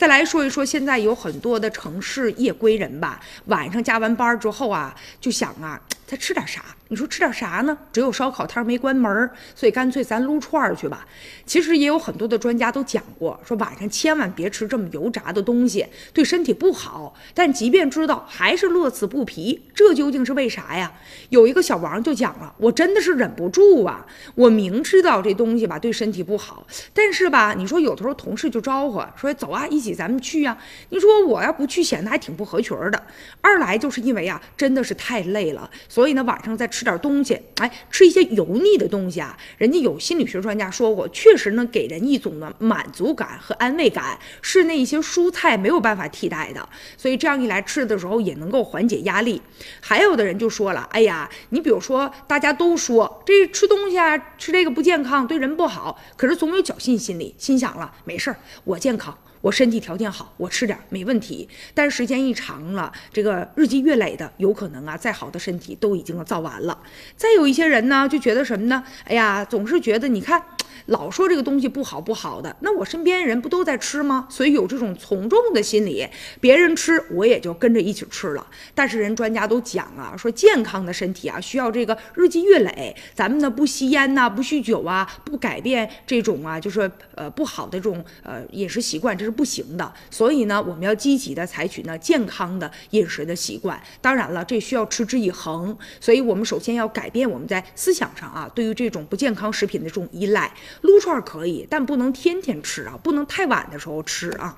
再来说一说，现在有很多的城市夜归人吧，晚上加完班之后啊，就想啊。再吃点啥？你说吃点啥呢？只有烧烤摊没关门，所以干脆咱撸串儿去吧。其实也有很多的专家都讲过，说晚上千万别吃这么油炸的东西，对身体不好。但即便知道，还是乐此不疲。这究竟是为啥呀？有一个小王就讲了，我真的是忍不住啊！我明知道这东西吧对身体不好，但是吧，你说有的时候同事就招呼说走啊，一起咱们去呀。你说我要不去，显得还挺不合群的。二来就是因为啊，真的是太累了。所以呢，晚上再吃吃点东西，哎，吃一些油腻的东西啊，人家有心理学专家说过，确实能给人一种的满足感和安慰感，是那些蔬菜没有办法替代的。所以这样一来，吃的时候也能够缓解压力。还有的人就说了，哎呀，你比如说，大家都说这吃东西啊，吃这个不健康，对人不好，可是总有侥幸心理，心想了，没事儿，我健康。我身体条件好，我吃点没问题。但是时间一长了，这个日积月累的，有可能啊，再好的身体都已经造完了。再有一些人呢，就觉得什么呢？哎呀，总是觉得你看。老说这个东西不好不好的，那我身边人不都在吃吗？所以有这种从众的心理，别人吃我也就跟着一起吃了。但是人专家都讲啊，说健康的身体啊需要这个日积月累，咱们呢不吸烟呐，不酗酒啊，不改变这种啊就是呃不好的这种呃饮食习惯，这是不行的。所以呢，我们要积极的采取呢健康的饮食的习惯。当然了，这需要持之以恒。所以我们首先要改变我们在思想上啊对于这种不健康食品的这种依赖。撸串可以，但不能天天吃啊，不能太晚的时候吃啊。